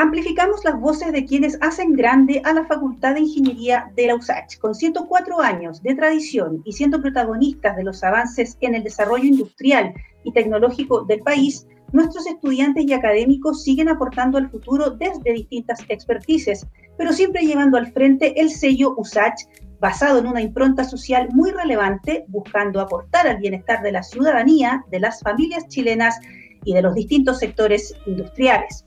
Amplificamos las voces de quienes hacen grande a la Facultad de Ingeniería de la USACH. Con 104 años de tradición y siendo protagonistas de los avances en el desarrollo industrial y tecnológico del país, nuestros estudiantes y académicos siguen aportando al futuro desde distintas expertices, pero siempre llevando al frente el sello USACH basado en una impronta social muy relevante, buscando aportar al bienestar de la ciudadanía, de las familias chilenas y de los distintos sectores industriales.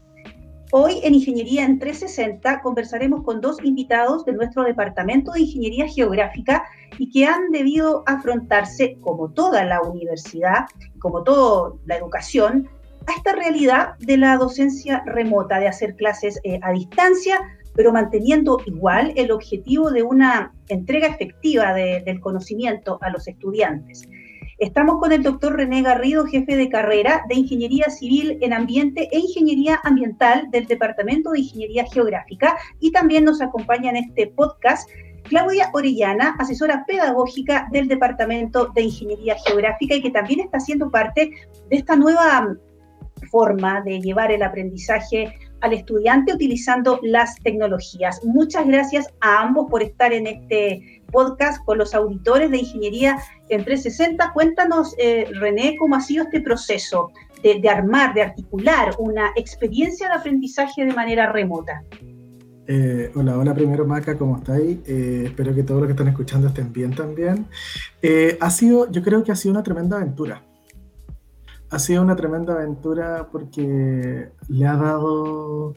Hoy en Ingeniería en 360 conversaremos con dos invitados de nuestro Departamento de Ingeniería Geográfica y que han debido afrontarse, como toda la universidad, como toda la educación, a esta realidad de la docencia remota, de hacer clases eh, a distancia, pero manteniendo igual el objetivo de una entrega efectiva del conocimiento a los estudiantes. Estamos con el doctor René Garrido, jefe de carrera de Ingeniería Civil en Ambiente e Ingeniería Ambiental del Departamento de Ingeniería Geográfica y también nos acompaña en este podcast Claudia Orellana, asesora pedagógica del Departamento de Ingeniería Geográfica y que también está siendo parte de esta nueva forma de llevar el aprendizaje al estudiante utilizando las tecnologías. Muchas gracias a ambos por estar en este podcast con los auditores de Ingeniería en 360. Cuéntanos, eh, René, cómo ha sido este proceso de, armar, de articular una experiencia de aprendizaje de manera remota. Eh, hola, hola primero Maca, ¿cómo estáis? Eh, espero que todos los que están escuchando estén bien también. ha sido, yo creo que ha sido una tremenda aventura ha sido una tremenda aventura porque le ha dado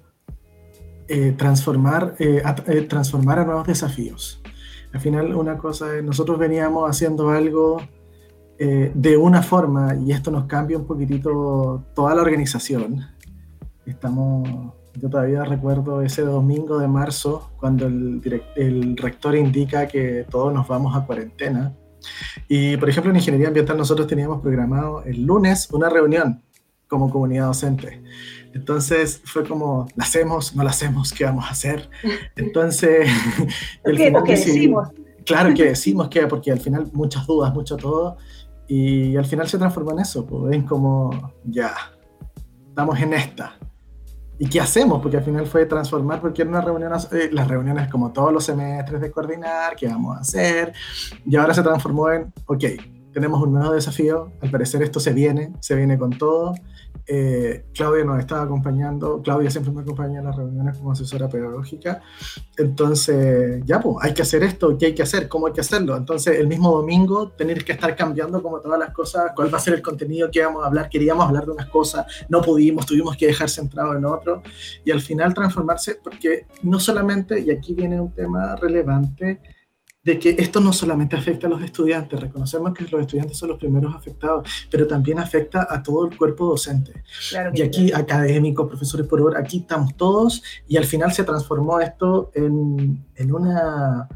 eh, transformar, eh, a, eh, transformar a nuevos desafíos. Al final, una cosa es, nosotros veníamos haciendo algo de una forma y esto nos cambia un poquitito toda la organización. Estamos, yo todavía recuerdo ese domingo de marzo cuando el, el rector indica que todos nos vamos a cuarentena y, por ejemplo, en Ingeniería Ambiental nosotros teníamos programado el lunes una reunión como comunidad docente. Entonces fue como, ¿la hacemos? ¿No la hacemos? ¿Qué vamos a hacer? Entonces, el ¿Qué, ¿qué decimos? Claro, que decimos que, porque al final muchas dudas, mucho todo, y al final se transformó en eso, pues ven como, ya, estamos en esta. ¿Y qué hacemos? Porque al final fue transformar, porque era una reunión, eh, las reuniones como todos los semestres de coordinar, qué vamos a hacer, y ahora se transformó en, ok, tenemos un nuevo desafío, al parecer esto se viene, se viene con todo, eh, Claudia nos estaba acompañando, Claudia siempre me acompaña en las reuniones como asesora pedagógica, entonces ya pues hay que hacer esto, ¿qué hay que hacer? ¿Cómo hay que hacerlo? Entonces el mismo domingo tener que estar cambiando como todas las cosas, cuál va a ser el contenido que vamos a hablar, queríamos hablar de unas cosas, no pudimos, tuvimos que dejar centrado en otro y al final transformarse porque no solamente, y aquí viene un tema relevante, de que esto no solamente afecta a los estudiantes, reconocemos que los estudiantes son los primeros afectados, pero también afecta a todo el cuerpo docente. y aquí académicos, profesores por hora, aquí estamos todos y al final se transformó esto en, en una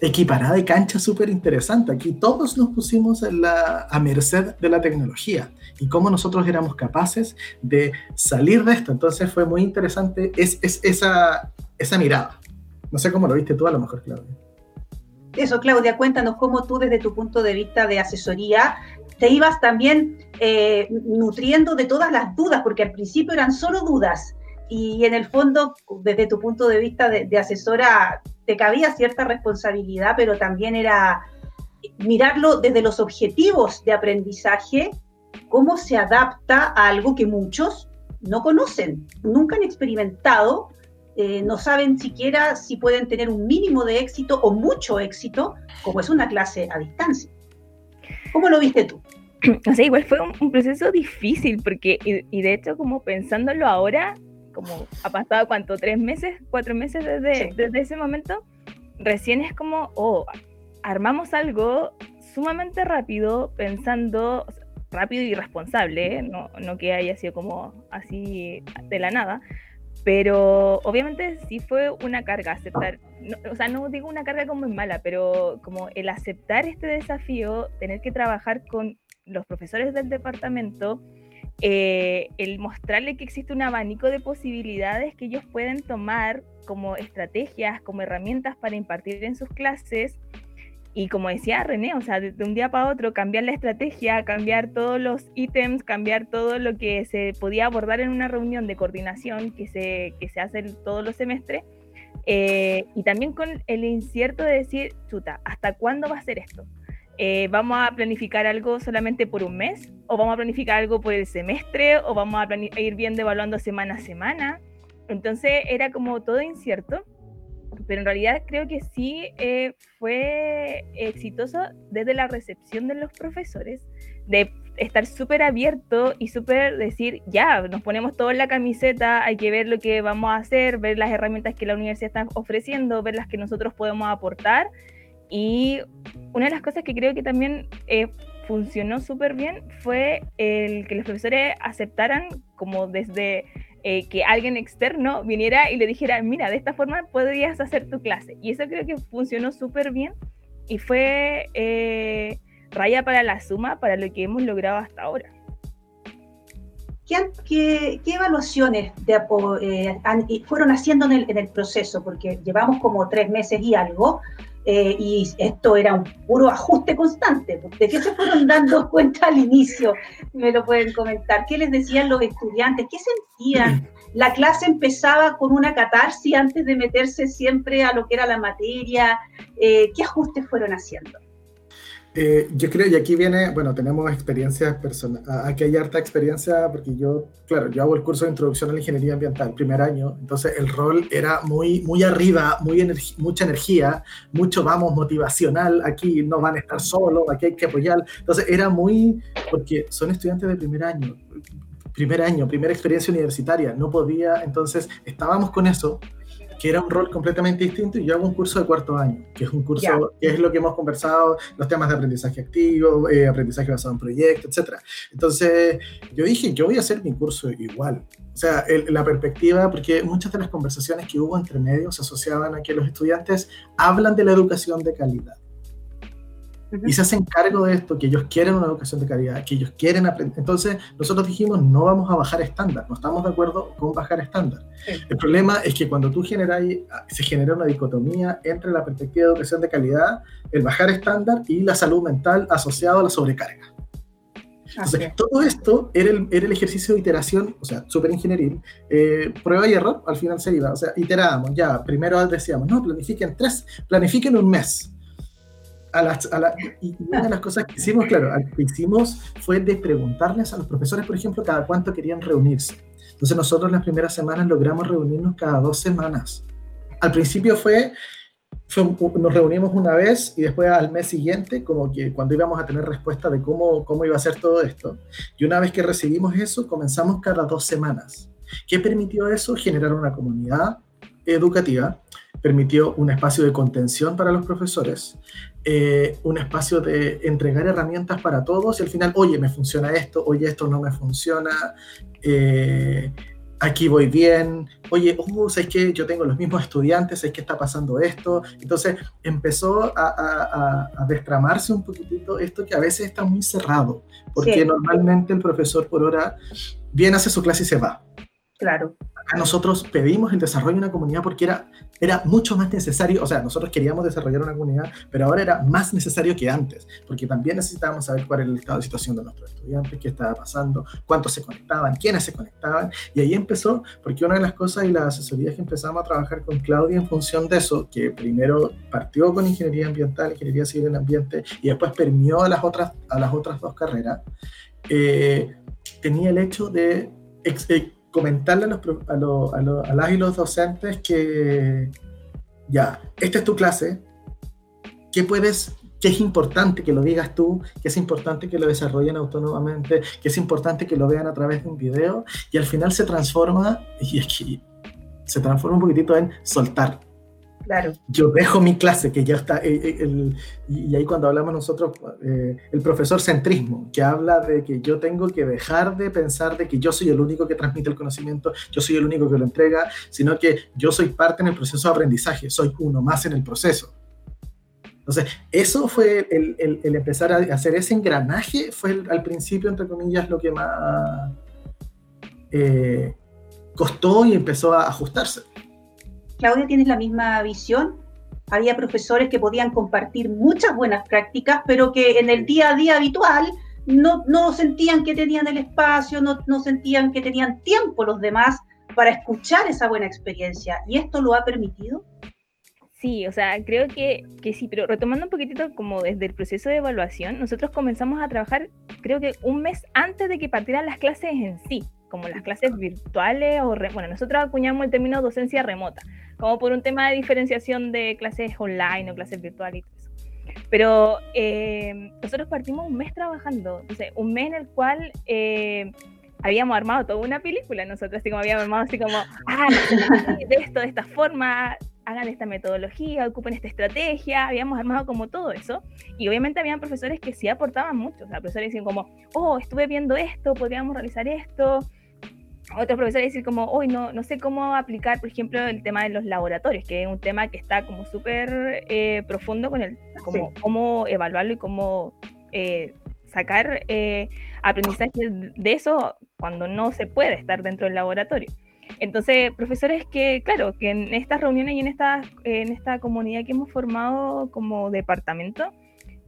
equiparada de cancha súper interesante. Aquí todos nos pusimos la, a merced de la tecnología y cómo nosotros éramos capaces de salir de esto. Entonces fue muy interesante es, es, esa, esa mirada. No sé cómo lo viste tú, a lo mejor, Claudia. Eso, Claudia, cuéntanos cómo tú desde tu punto de vista de asesoría te ibas también eh, nutriendo de todas las dudas, porque al principio eran solo dudas y en el fondo, desde tu punto de vista de, asesora, te cabía cierta responsabilidad, pero también era mirarlo desde los objetivos de aprendizaje, cómo se adapta a algo que muchos no conocen, nunca han experimentado eh, no saben siquiera si pueden tener un mínimo de éxito o mucho éxito, como es una clase a distancia. ¿Cómo lo viste tú? O sea, igual fue un, proceso difícil, porque, y, de hecho, como pensándolo ahora, como ha pasado cuánto, tres meses, cuatro meses desde, desde ese momento, recién es como, oh, armamos algo sumamente rápido, pensando, rápido y responsable, ¿eh? no, no que haya sido como así de la nada, pero obviamente sí fue una carga aceptar, o sea, no digo una carga como es mala, pero como el aceptar este desafío, tener que trabajar con los profesores del departamento, eh, el mostrarle que existe un abanico de posibilidades que ellos pueden tomar como estrategias, como herramientas para impartir en sus clases, y como decía René, o sea, de, un día para otro, cambiar la estrategia, cambiar todos los ítems, cambiar todo lo que se podía abordar en una reunión de coordinación que se, que se hace todos los semestres, eh, y también con el incierto de decir, chuta, ¿hasta cuándo va a ser esto? Eh, ¿Vamos a planificar algo solamente por un mes? ¿O vamos a planificar algo por el semestre? ¿O vamos a, ir viendo, evaluando semana a semana? Entonces era como todo incierto pero en realidad creo que sí eh, fue exitoso desde la recepción de los profesores, de estar súper abierto y súper decir, ya, nos ponemos todo la camiseta, hay que ver lo que vamos a hacer, ver las herramientas que la universidad está ofreciendo, ver las que nosotros podemos aportar. Y una de las cosas que creo que también eh, funcionó súper bien fue el que los profesores aceptaran como desde eh, que alguien externo viniera y le dijera, mira, de esta forma podrías hacer tu clase. Y eso creo que funcionó súper bien y fue eh, raya para la suma para lo que hemos logrado hasta ahora. ¿Qué, evaluaciones de, eh, fueron haciendo en el, en el, proceso? Porque llevamos como tres meses y algo, eh, y esto era un puro ajuste constante. ¿De qué se fueron dando cuenta al inicio? Me lo pueden comentar. ¿Qué les decían los estudiantes? ¿Qué sentían? La clase empezaba con una catarsis antes de meterse siempre a lo que era la materia. Eh, ¿Qué ajustes fueron haciendo? Eh, yo creo, y aquí viene, bueno, tenemos experiencias personales, aquí hay harta experiencia porque yo, claro, yo hago el curso de introducción a la ingeniería ambiental, primer año, entonces el rol era muy, muy arriba, muy mucha energía, mucho, vamos, motivacional, aquí no van a estar solos, aquí hay que apoyar, entonces era muy, porque son estudiantes de primer año, primer año, primera experiencia universitaria, no podía, entonces estábamos con eso, que era un rol completamente distinto, y yo hago un curso de cuarto año, que es un curso, que es lo que hemos conversado, los temas de aprendizaje activo, eh, aprendizaje basado en proyectos, etc. Entonces, yo dije, yo voy a hacer mi curso igual. O sea, la perspectiva, porque muchas de las conversaciones que hubo entre medios se asociaban a que los estudiantes hablan de la educación de calidad y se hacen cargo de esto, que ellos quieren una educación de calidad, que ellos quieren aprender. Entonces, nosotros dijimos, no vamos a bajar estándar, no estamos de acuerdo con bajar estándar. El problema es que cuando tú generas, se genera una dicotomía entre la perspectiva de educación de calidad, el bajar estándar y la salud mental asociado a la sobrecarga. Entonces, todo esto era el, era el, ejercicio de iteración, o sea, súper ingenieril, eh, prueba y error, al final se iba, o sea, iterábamos, ya, primero decíamos, no, planifiquen tres, planifiquen un mes, y una de las cosas que hicimos, claro, que hicimos fue de preguntarles a los profesores, por ejemplo, cada cuánto querían reunirse. Entonces nosotros las primeras semanas logramos reunirnos cada dos semanas. Al principio fue, nos reunimos una vez y después al mes siguiente, como que cuando íbamos a tener respuesta de cómo, cómo iba a ser todo esto. Y una vez que recibimos eso, comenzamos cada dos semanas. ¿Qué permitió eso? Generar una comunidad educativa, permitió un espacio de contención para los profesores, eh, un espacio de entregar herramientas para todos y al final, oye, me funciona esto, oye, esto no me funciona, eh, aquí voy bien, oye, uh, ¿sabes que Yo tengo los mismos estudiantes, ¿sabes que está pasando esto? Entonces empezó a, a, destramarse un poquitito esto que a veces está muy cerrado, porque normalmente el profesor por hora viene, hace su clase y se va. Claro nosotros pedimos el desarrollo de una comunidad porque era, era mucho más necesario, o sea, nosotros queríamos desarrollar una comunidad, pero ahora era más necesario que antes, porque también necesitábamos saber cuál era el estado de situación de nuestros estudiantes, qué estaba pasando, cuántos se conectaban, quiénes se conectaban, y ahí empezó, porque una de las cosas y las asesorías que empezamos a trabajar con Claudia en función de eso, que primero partió con ingeniería ambiental, ingeniería civil en ambiente, y después permeó a las otras, a las otras dos carreras, eh, tenía el hecho de eh, comentarle a, los, a, a, a las y los docentes que ya, esta es tu clase, ¿qué puedes, qué es importante que lo digas tú, qué es importante que lo desarrollen autónomamente, qué es importante que lo vean a través de un video, y al final se transforma, y que se transforma un poquitito en soltar. Yo dejo mi clase, que ya está, eh, eh, y ahí cuando hablamos nosotros, eh, el profesor centrismo, que habla de que yo tengo que dejar de pensar de que yo soy el único que transmite el conocimiento, yo soy el único que lo entrega, sino que yo soy parte en el proceso de aprendizaje, soy uno más en el proceso. Entonces, eso fue el, empezar a hacer ese engranaje, fue al principio, entre comillas, lo que más costó y empezó a ajustarse. Claudia, ¿tienes la misma visión? había profesores que podían compartir muchas buenas prácticas, pero que en el día a día habitual no, no sentían que tenían el espacio, no, no sentían que tenían tiempo los demás para escuchar esa buena experiencia. ¿Y esto lo ha permitido? Sí, o sea, creo que, que, sí, pero retomando un poquitito como desde el proceso de evaluación, nosotros comenzamos a trabajar creo que un mes antes de que partieran las clases en sí, como las clases virtuales o, bueno, nosotros acuñamos el término docencia remota, como por un tema de diferenciación de clases online o clases virtuales y todo eso. Pero eh, nosotros partimos un mes trabajando, un mes en el cual... Eh, habíamos armado toda una película nosotros, así como habíamos armado así como, ah, de esto, de esta forma, hagan esta metodología, ocupen esta estrategia, habíamos armado como todo eso, y obviamente habían profesores que sí aportaban mucho, o sea, profesores decían como, oh, estuve viendo esto, podríamos realizar esto, otros profesores decían como, hoy no, no sé cómo aplicar, por ejemplo, el tema de los laboratorios, que es un tema que está como súper eh, profundo con el, como, cómo evaluarlo y cómo eh, sacar eh, aprendizaje de eso cuando no se puede estar dentro del laboratorio. Entonces, profesores que, claro, que en estas reuniones y en esta, en esta comunidad que hemos formado como departamento,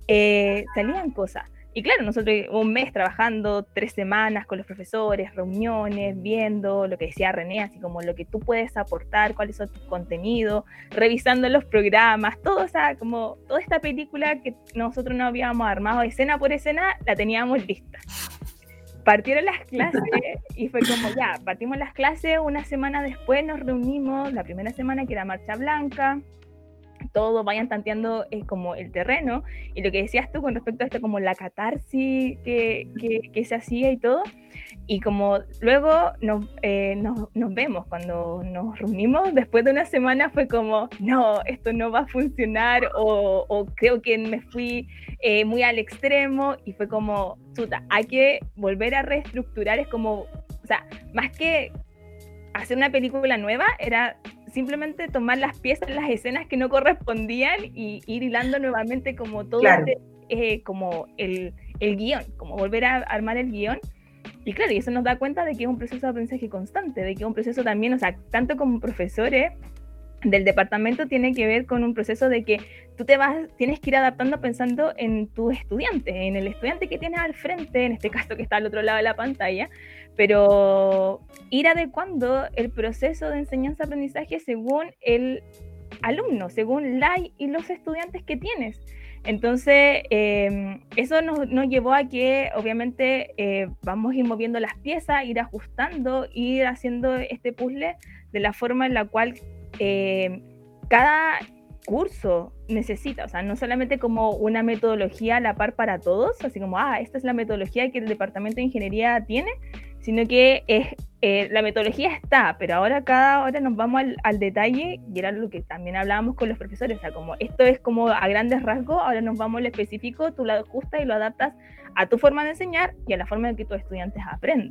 eh, salían cosas. Y claro, nosotros un mes trabajando, tres semanas con los profesores, reuniones, viendo lo que decía René, así como lo que tú puedes aportar, cuáles son tus contenidos, revisando los programas, todo, o sea, como toda esta película que nosotros no habíamos armado escena por escena, la teníamos lista. Partieron las clases y fue como ya, partimos las clases, una semana después nos reunimos, la primera semana que era Marcha Blanca, todos vayan tanteando eh, como el terreno. Y lo que decías tú con respecto a esto como la catarsis que, que, se hacía y todo. Y como luego nos, eh, nos, nos, vemos cuando nos reunimos después de una semana fue como no esto no va a funcionar o, o creo que me fui eh, muy al extremo. Y fue como chuta hay que volver a reestructurar. Es como o sea más que hacer una película nueva era simplemente tomar las piezas, las escenas que no correspondían y ir hilando nuevamente como todo este, eh, como el, el guion, como volver a armar el guion. Y claro, y eso nos da cuenta de que es un proceso de aprendizaje constante, de que es un proceso también, o sea, tanto como profesores del departamento tiene que ver con un proceso de que tú te vas, tienes que ir adaptando pensando en tu estudiante, en el estudiante que tienes al frente, en este caso que está al otro lado de la pantalla, pero ir adecuando el proceso de enseñanza-aprendizaje según el alumno, según la y los estudiantes que tienes. Entonces, em, eso nos, llevó a que obviamente eh, vamos a ir moviendo las piezas, ir ajustando, ir haciendo este puzzle de la forma en la cual em, cada curso necesita, o sea, no solamente como una metodología a la par para todos, así como, ah, esta es la metodología que el departamento de ingeniería tiene, sino que es, eh, la metodología está, pero ahora cada hora nos vamos al, detalle y era lo que también hablábamos con los profesores, o sea, como esto es como a grandes rasgos, ahora nos vamos al específico, tú lo ajustas y lo adaptas a tu forma de enseñar y a la forma en que tus estudiantes aprenden.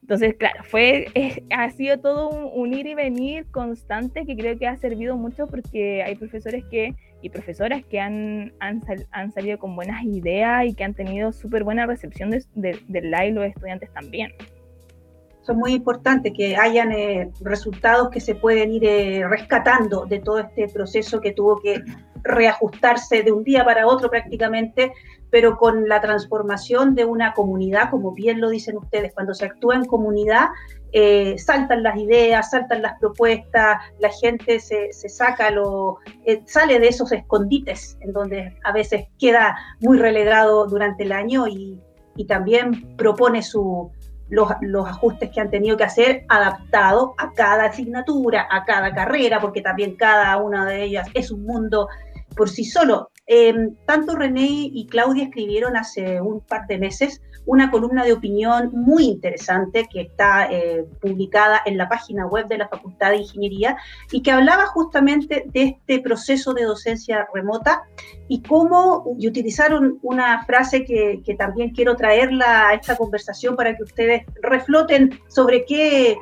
Entonces, claro, fue, ha sido todo un, ir y venir constante que creo que ha servido mucho porque hay profesores que, y profesoras que han, han, han salido con buenas ideas y que han tenido súper buena recepción de, de, del y los estudiantes también son muy importantes, que hayan eh, resultados que se pueden ir eh, rescatando de todo este proceso que tuvo que reajustarse de un día para otro prácticamente, pero con la transformación de una comunidad, como bien lo dicen ustedes, cuando se actúa en comunidad, eh, saltan las ideas, saltan las propuestas, la gente se, se saca lo, sale de esos escondites en donde a veces queda muy relegado durante el año y, y también propone su, los, ajustes que han tenido que hacer adaptados a cada asignatura, a cada carrera, porque también cada una de ellas es un mundo por sí solo. Em, tanto René y Claudia escribieron hace un par de meses una columna de opinión muy interesante que está eh, publicada en la página web de la Facultad de Ingeniería y que hablaba justamente de este proceso de docencia remota y cómo, y utilizaron una frase que, también quiero traerla a esta conversación para que ustedes refloten sobre qué,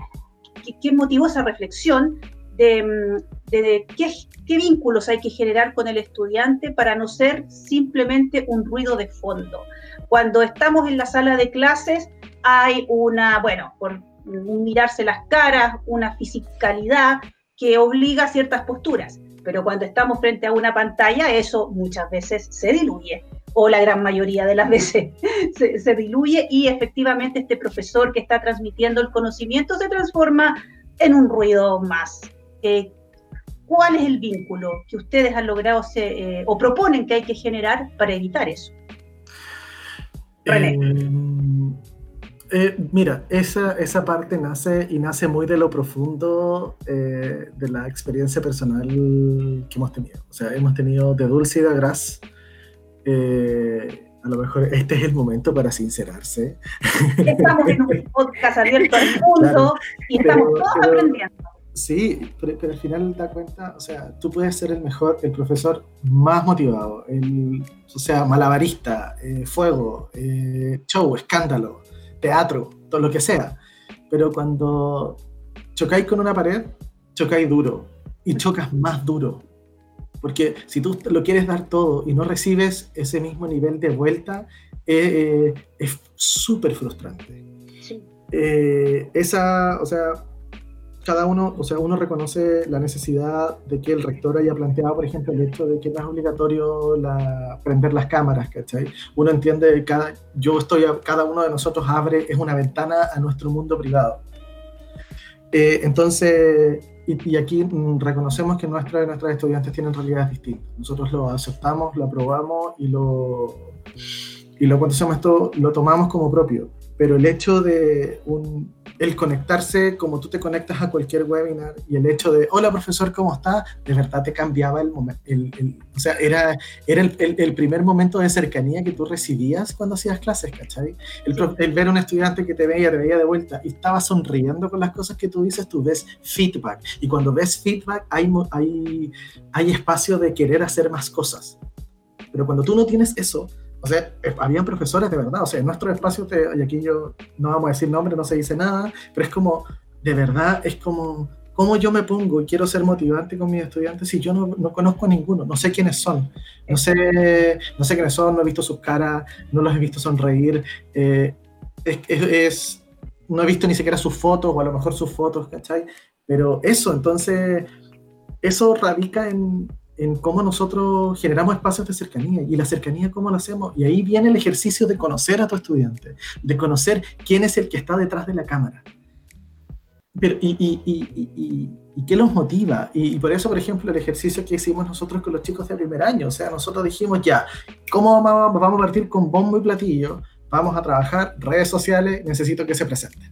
qué, motivó esa reflexión de, qué, vínculos hay que generar con el estudiante para no ser simplemente un ruido de fondo. Cuando estamos en la sala de clases hay una, bueno, por mirarse las caras, una fisicalidad que obliga a ciertas posturas. pero cuando estamos frente a una pantalla, eso muchas veces se diluye, o la gran mayoría de las veces se, diluye y efectivamente este profesor que está transmitiendo el conocimiento se transforma en un ruido más. Eh, ¿Cuál es el vínculo que ustedes han logrado eh, o proponen que hay que generar para evitar eso? René. Eh, mira, esa, esa parte nace y nace muy de lo profundo eh, de la experiencia personal que hemos tenido. O sea, hemos tenido de dulce y de gras. Eh, a lo mejor este es el momento para sincerarse. Estamos en un podcast abierto al mundo y estamos todos aprendiendo. Sí, pero, al final da cuenta, o sea, tú puedes ser el mejor, el profesor más motivado, el, o sea, malabarista, fuego, show, escándalo, teatro, todo lo que sea. Pero cuando chocáis con una pared, chocáis duro y chocas más duro. Porque si tú lo quieres dar todo y no recibes ese mismo nivel de vuelta, eh, eh, es súper frustrante. Eh, esa, o sea, cada uno, o sea, uno reconoce la necesidad de que el rector haya planteado, por ejemplo, el hecho de que no es obligatorio la, prender las cámaras, ¿cachai? Uno entiende que cada, yo estoy, cada uno de nosotros abre, es una ventana a nuestro mundo privado. Eh, entonces, y, aquí mm, reconocemos que nuestra, nuestras estudiantes tienen realidades distintas. Nosotros lo aceptamos, lo aprobamos y lo, y lo, esto, lo tomamos como propio. Pero el hecho de un, el conectarse como tú te conectas a cualquier webinar y el hecho de, hola profesor, ¿cómo está? De verdad te cambiaba el momento. El, o sea, era, era el, el, primer momento de cercanía que tú recibías cuando hacías clases, ¿cachai? El, ver a un estudiante que te veía, te veía de vuelta y estaba sonriendo con las cosas que tú dices, tú ves feedback. Y cuando ves feedback hay, hay, hay espacio de querer hacer más cosas. Pero cuando tú no tienes eso, o sea, eh, habían profesores de verdad, o sea, en nuestro espacio, y aquí yo no vamos a decir nombre, no se dice nada, pero es como, de verdad, es como, ¿cómo yo me pongo y quiero ser motivante con mis estudiantes si yo no, no, conozco a ninguno? No sé quiénes son, no sé, no sé quiénes son, no he visto sus caras, no los he visto sonreír, eh, es, no he visto ni siquiera sus fotos, o a lo mejor sus fotos, ¿cachai? Pero eso, entonces, eso radica en, en cómo nosotros generamos espacios de cercanía y la cercanía cómo lo hacemos. Y ahí viene el ejercicio de conocer a tu estudiante, de conocer quién es el que está detrás de la cámara. Pero, y, y, y, y, qué los motiva. Y, por eso, por ejemplo, el ejercicio que hicimos nosotros con los chicos de primer año, o sea, nosotros dijimos ya, ¿cómo vamos, vamos a partir con bombo y platillo? Vamos a trabajar redes sociales, necesito que se presenten.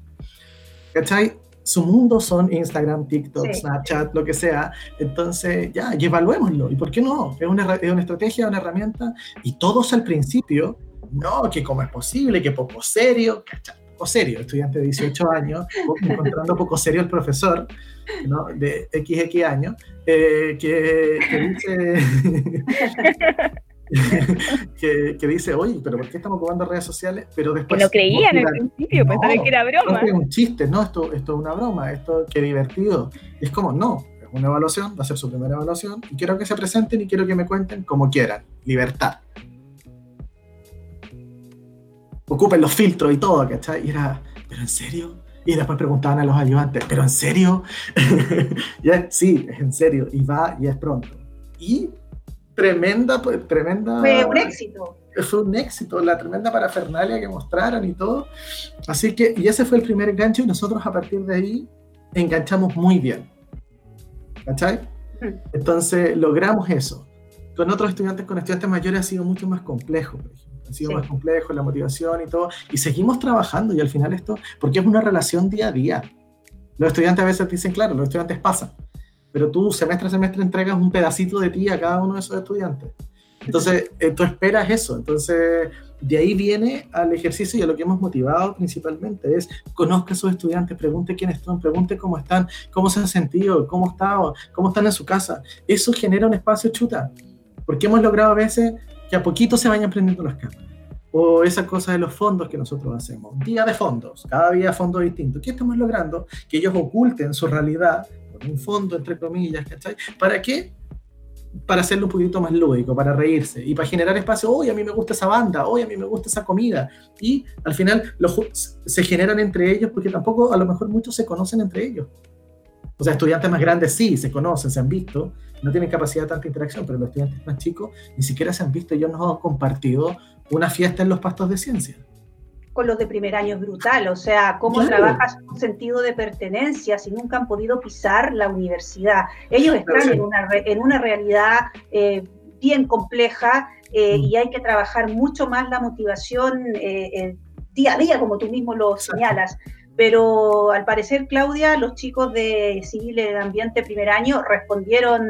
¿Cachai? Su mundo son Instagram, TikTok, Snapchat, lo que sea. Entonces, ya, y evaluémoslo. ¿Y por qué no? Es una, es una estrategia, una herramienta. Y todos al principio, no, que cómo es posible, que poco serio, Poco serio, estudiante de 18 años, encontrando poco serio el profesor, ¿no? De XX años, eh, que, que dice... que, dice, oye, pero ¿por qué estamos jugando redes sociales? Pero después... Que lo creían al principio, pensaba que era broma. No, es un chiste, no, esto, esto es una broma, esto qué divertido. Y es como, no, es una evaluación, va a ser su primera evaluación, y quiero que se presenten y quiero que me cuenten como quieran. Libertad. Ocupen los filtros y todo, ¿cachai? Y era, ¿pero en serio? Y después preguntaban a los ayudantes, ¿pero en serio? ya, sí, es en serio, y va y es pronto. Y tremenda, tremenda. Fue un éxito. Fue un éxito, la tremenda parafernalia que mostraron y todo. Así que, y ese fue el primer enganche y nosotros a partir de ahí enganchamos muy bien. ¿Cachai? Entonces logramos eso. Con otros estudiantes, con estudiantes mayores ha sido mucho más complejo, por ejemplo. Ha sido más complejo la motivación y todo. Y seguimos trabajando y al final esto, porque es una relación día a día. Los estudiantes a veces dicen, claro, los estudiantes pasan pero tú semestre a semestre entregas un pedacito de ti a cada uno de esos estudiantes. Entonces, eh, tú esperas eso. Entonces, de ahí viene al ejercicio y a lo que hemos motivado principalmente es conozca a sus estudiantes, pregunte quiénes son, pregunte cómo están, cómo se han sentido, cómo, está, cómo están en su casa. Eso genera un espacio chuta, porque hemos logrado a veces que a poquito se vayan prendiendo las cámaras. O esa cosa de los fondos que nosotros hacemos. Día de fondos, cada día fondos distintos. ¿Qué estamos logrando? Que ellos oculten su realidad un fondo, entre comillas, ¿cachai? ¿Para qué? Para hacerlo un poquito más lúdico, para reírse y para generar espacio, hoy a mí me gusta esa banda, hoy a mí me gusta esa comida. Y al final se generan entre ellos porque tampoco a lo mejor muchos se conocen entre ellos. O sea, estudiantes más grandes sí, se conocen, se han visto, no tienen capacidad de tanta interacción, pero los estudiantes más chicos ni siquiera se han visto, ellos no han compartido una fiesta en los pastos de ciencia. Con los de primer año es brutal, o sea, cómo trabajas un sentido de pertenencia si nunca han podido pisar la universidad. Ellos están en, una, en una realidad eh, bien compleja eh, mm. y hay que trabajar mucho más la motivación eh, día a día, como tú mismo lo señalas pero al parecer, Claudia, los chicos de Civil en Ambiente primer año respondieron,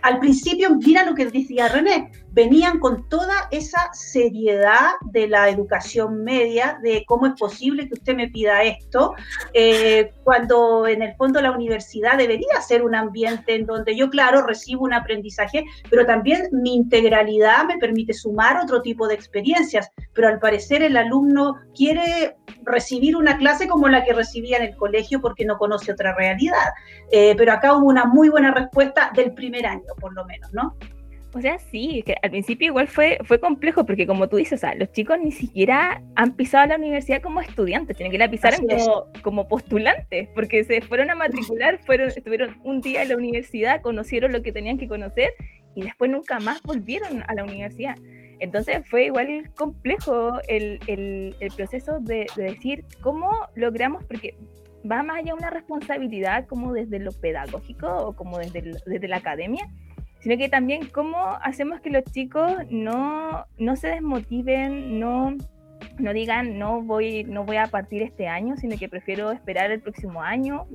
al principio, mira lo que decía René, venían con toda esa seriedad de la educación media, de cómo es posible que usted me pida esto, eh, cuando en el fondo la universidad debería ser un ambiente en donde yo, claro, recibo un aprendizaje, pero también mi integralidad me permite sumar otro tipo de experiencias, pero al parecer el alumno quiere recibir una clase como la que recibía en el colegio porque no conoce otra realidad. Eh, pero acá hubo una muy buena respuesta del primer año, por lo menos, ¿no? O sea, sí, que al principio igual fue, fue complejo porque como tú dices, o sea, los chicos ni siquiera han pisado la universidad como estudiantes, tienen que la pisar como, como, postulantes, porque se fueron a matricular, fueron, estuvieron un día en la universidad, conocieron lo que tenían que conocer y después nunca más volvieron a la universidad. Entonces fue igual complejo el, el, el proceso de, de, decir cómo logramos, porque va más allá una responsabilidad como desde lo pedagógico o como desde, desde la academia, sino que también cómo hacemos que los chicos no, no se desmotiven, no, no digan no voy, no voy a partir este año, sino que prefiero esperar el próximo año.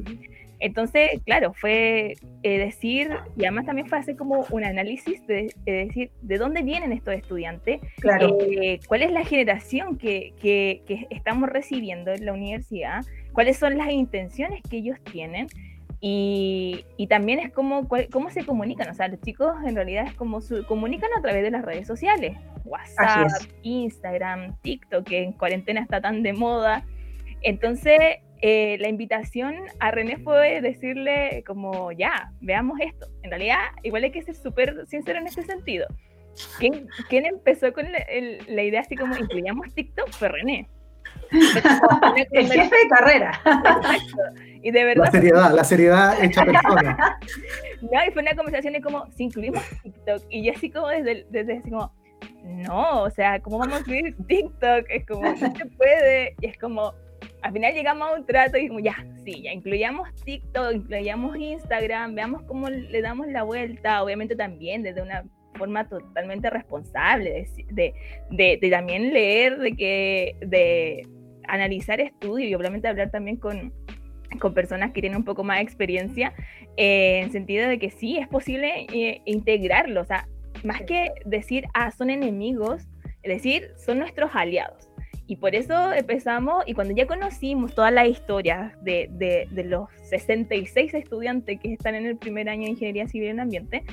Entonces, claro, fue eh, decir, y además también fue hacer como un análisis de, decir de dónde vienen estos estudiantes, claro. Eh, cuál es la generación que, que, que estamos recibiendo en la universidad, cuáles son las intenciones que ellos tienen y, y, también es como cómo se comunican, o sea, los chicos en realidad es como se comunican a través de las redes sociales, WhatsApp, Instagram, TikTok, que en cuarentena está tan de moda. Entonces, eh, la invitación a René fue decirle como, ya, veamos esto. En realidad, igual hay que ser súper sincero en este sentido. ¿Quién, ¿Quién, empezó con la idea así como, incluyamos TikTok? Fue René. el jefe de carrera. Y de verdad. La seriedad, la seriedad hecha persona. No, y fue una conversación de como, si incluimos TikTok, y yo así como desde, desde así como, no, o sea, ¿cómo vamos a incluir TikTok? Es como, no se puede, y es como, al final llegamos a un trato y como, ya, sí, ya incluyamos TikTok, incluyamos Instagram, veamos cómo le damos la vuelta, obviamente también desde una forma totalmente responsable, de, de, de también leer, de que, de analizar estudios y obviamente hablar también con, con personas que tienen un poco más de experiencia, eh, en sentido de que sí, es posible eh, integrarlo, o sea, más que decir, ah, son enemigos, es decir, son nuestros aliados. Y por eso empezamos, y cuando ya conocimos todas las historias de, de, de, los 66 estudiantes que están en el primer año de Ingeniería Civil en Ambiente,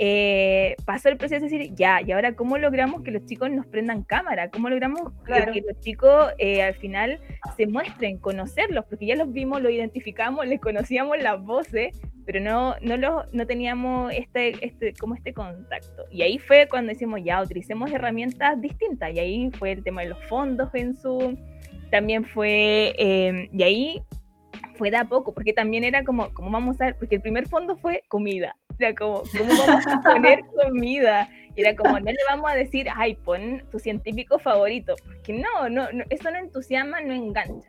eh, pasó el proceso de decir, ya, y ahora cómo logramos que los chicos nos prendan cámara, cómo logramos que los chicos eh, al final se muestren, conocerlos, porque ya los vimos, los identificamos, les conocíamos las voces, pero no, no, los, no teníamos este, este, como este contacto. Y ahí fue cuando decimos, ya, utilicemos herramientas distintas, y ahí fue el tema de los fondos en Zoom, también fue, eh, y ahí fue de a poco, porque también era como, ¿cómo vamos a ver? Porque el primer fondo fue comida, sea, como, ¿cómo vamos a poner comida? Y era como, no le vamos a decir, ay, pon tu científico favorito, porque no, no, eso no entusiasma, no engancha.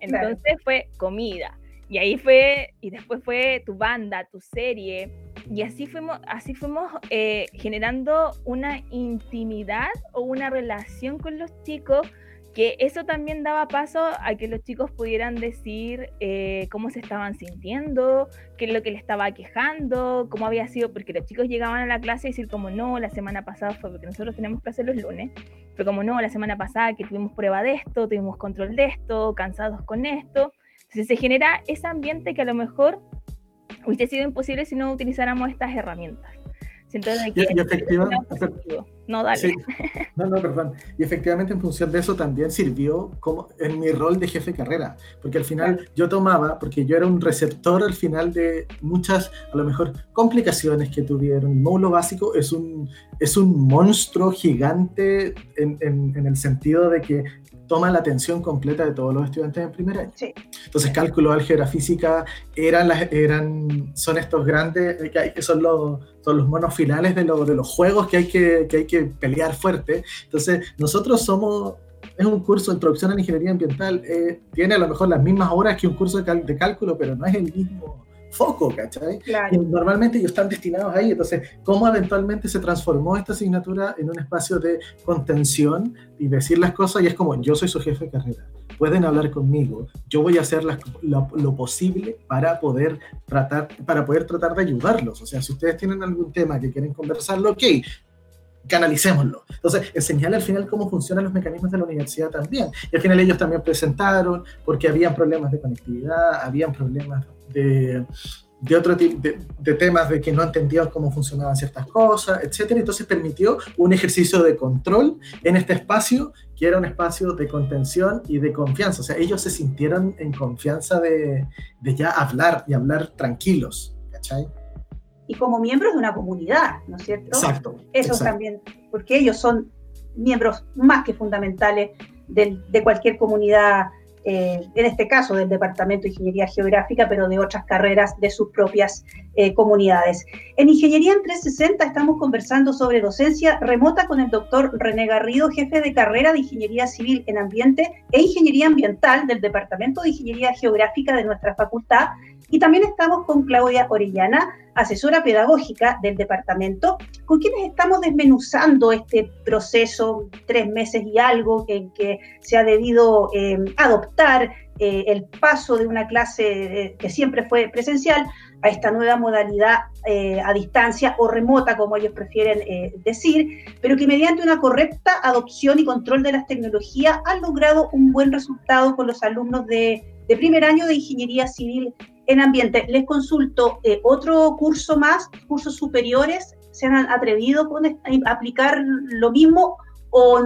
Entonces fue comida. Y ahí fue, y después fue tu banda, tu serie, y así fuimos, así fuimos eh, generando una intimidad o una relación con los chicos que eso también daba paso a que los chicos pudieran decir eh, cómo se estaban sintiendo, qué es lo que le estaba quejando, cómo había sido, porque los chicos llegaban a la clase y decir como no, la semana pasada fue porque nosotros tenemos clase los lunes, pero como no, la semana pasada que tuvimos prueba de esto, tuvimos control de esto, cansados con esto, entonces se genera ese ambiente que a lo mejor hubiese sido imposible si no utilizáramos estas herramientas. Entonces, y, efectivamente, no, dale. No, no, perdón. Y efectivamente en función de eso también sirvió como en mi rol de jefe de carrera, porque al final yo tomaba, porque yo era un receptor al final de muchas, a lo mejor, complicaciones que tuvieron. El módulo básico es un, es un monstruo gigante en, en, en el sentido de que toma la atención completa de todos los estudiantes en primer año. Entonces, cálculo, álgebra, física, eran las, eran, son estos grandes, que son los, son los monos finales de, de los juegos que hay que, que hay que pelear fuerte. Entonces, nosotros somos es un curso de introducción a la ingeniería ambiental, eh, tiene a lo mejor las mismas horas que un curso de, de, cálculo, pero no es el mismo foco, ¿cachai? Y normalmente ellos están destinados ahí, entonces, ¿cómo eventualmente se transformó esta asignatura en un espacio de contención y decir las cosas? Y es como, yo soy su jefe de carrera, pueden hablar conmigo, yo voy a hacer lo, lo, posible para poder, tratar, para poder tratar de ayudarlos, o sea, si ustedes tienen algún tema que quieren conversarlo, ok, canalicémoslo. Entonces, enseñarle al final cómo funcionan los mecanismos de la universidad también. Y al final ellos también presentaron, porque habían problemas de conectividad, habían problemas de, de otro tipo de, temas de que no entendían cómo funcionaban ciertas cosas, etcétera. Entonces permitió un ejercicio de control en este espacio que era un espacio de contención y de confianza. O sea, ellos se sintieron en confianza de, de ya hablar y hablar tranquilos, ¿cachai? Y como miembros de una comunidad, ¿no es cierto? Exacto. Eso también, porque ellos son miembros más que fundamentales de, de cualquier comunidad eh, en este caso del Departamento de Ingeniería Geográfica, pero de otras carreras de sus propias eh, comunidades. En Ingeniería en 360 estamos conversando sobre docencia remota con el doctor René Garrido, jefe de carrera de Ingeniería Civil en Ambiente e Ingeniería Ambiental del Departamento de Ingeniería Geográfica de nuestra facultad. Y también estamos con Claudia Orellana, asesora pedagógica del departamento, con quienes estamos desmenuzando este proceso, tres meses y algo, en que se ha debido eh, adoptar eh, el paso de una clase eh, que siempre fue presencial a esta nueva modalidad a distancia o remota, como ellos prefieren decir, pero que mediante una correcta adopción y control de las tecnologías han logrado un buen resultado con los alumnos de, de primer año de Ingeniería Civil en ambiente. Les consulto, eh, ¿otro curso más, cursos superiores, se han atrevido a aplicar lo mismo o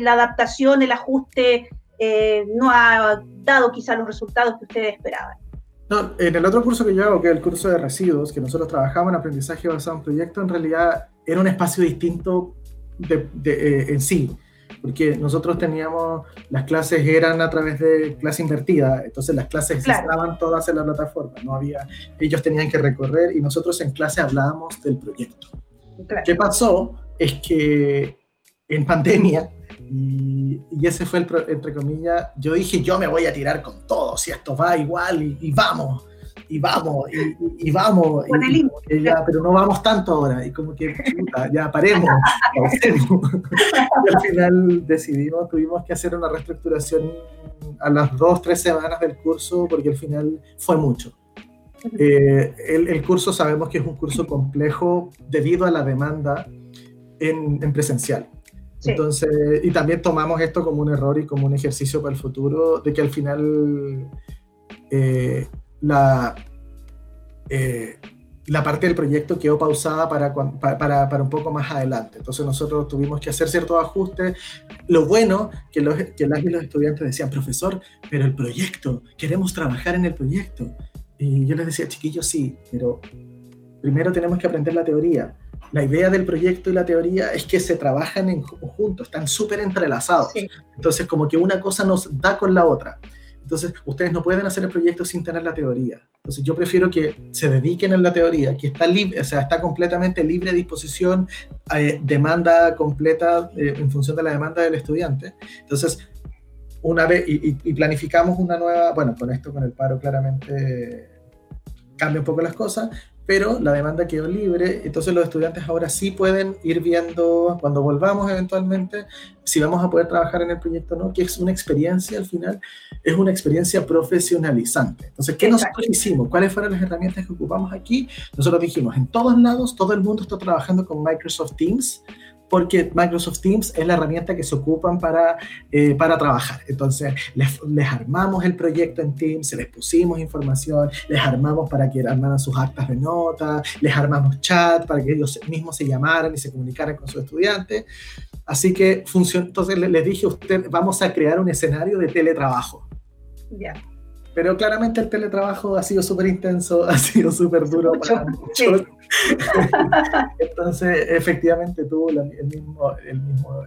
la adaptación, el ajuste eh, no ha dado quizá los resultados que ustedes esperaban? No, en el otro curso que yo hago, que es el curso de residuos, que nosotros trabajamos en aprendizaje basado en proyectos, en realidad era un espacio distinto eh, en sí porque nosotros teníamos, las clases eran a través de clase invertida, entonces las clases estaban todas en la plataforma, no había, ellos tenían que recorrer y nosotros en clase hablábamos del proyecto. ¿Qué pasó? Es que en pandemia, y, ese fue el, entre comillas, yo dije, yo me voy a tirar con todo, si esto va igual y vamos y vamos, y, vamos, y, ya, pero no vamos tanto ahora, y como que, ya paremos, y al final decidimos, tuvimos que hacer una reestructuración a las dos, tres semanas del curso, porque al final fue mucho. Eh, el, el, curso sabemos que es un curso complejo debido a la demanda en, en presencial. Entonces, y también tomamos esto como un error y como un ejercicio para el futuro, de que al final eh, la, eh, la parte del proyecto quedó pausada para, para, para, un poco más adelante. Entonces nosotros tuvimos que hacer ciertos ajustes. Lo bueno que, los, que las y los estudiantes decían, profesor, pero el proyecto, queremos trabajar en el proyecto. Y yo les decía, chiquillos, sí, pero primero tenemos que aprender la teoría. La idea del proyecto y la teoría es que se trabajan en conjunto, están súper entrelazados. Entonces, como que una cosa nos da con la otra. Entonces, ustedes no pueden hacer el proyecto sin tener la teoría. Entonces, yo prefiero que se dediquen a la teoría, que está libre, o sea, está completamente libre a disposición, eh, demanda completa eh, en función de la demanda del estudiante. Entonces, una vez, y, y, planificamos una nueva, bueno, con esto, con el paro, claramente cambia un poco las cosas, pero la demanda quedó libre, entonces los estudiantes ahora sí pueden ir viendo, cuando volvamos eventualmente, si vamos a poder trabajar en el proyecto o no, que es una experiencia al final, es una experiencia profesionalizante. Entonces, ¿qué nosotros hicimos? ¿Cuáles fueron las herramientas que ocupamos aquí? Nosotros dijimos, en todos lados, todo el mundo está trabajando con Microsoft Teams, porque Microsoft Teams es la herramienta que se ocupan para, eh, para trabajar. Entonces, les, les, armamos el proyecto en Teams, les pusimos información, les armamos para que armaran sus actas de nota, les armamos chat para que ellos mismos se llamaran y se comunicaran con sus estudiantes. Así que funciona. Entonces, les dije a usted, vamos a crear un escenario de teletrabajo. Ya. Pero claramente el teletrabajo ha sido súper intenso, ha sido súper duro para muchos. Entonces, efectivamente tuvo el mismo, el mismo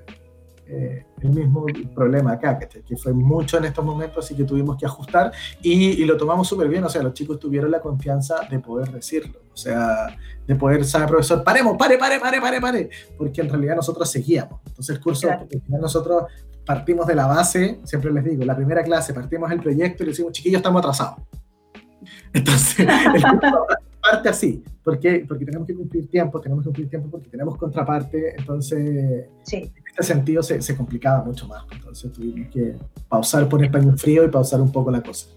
eh, el mismo problema acá, que fue mucho en estos momentos, así que tuvimos que ajustar y, lo tomamos súper bien, o sea, los chicos tuvieron la confianza de poder decirlo, o sea, de poder, saber, profesor, paremos, pare, pare, pare, pare, pare, porque en realidad nosotros seguíamos. Entonces el curso, nosotros partimos de la base, siempre les digo, la primera clase partimos el proyecto y le decimos, chiquillos, estamos atrasados. Entonces, el curso parte así, porque, porque tenemos que cumplir tiempo, tenemos que cumplir tiempo porque tenemos contraparte, entonces en este sentido se, se, complicaba mucho más, entonces tuvimos que pausar, poner paño frío y pausar un poco la cosa.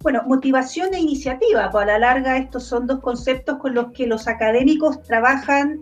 Bueno, motivación e iniciativa, pues a la larga estos son dos conceptos con los que los académicos trabajan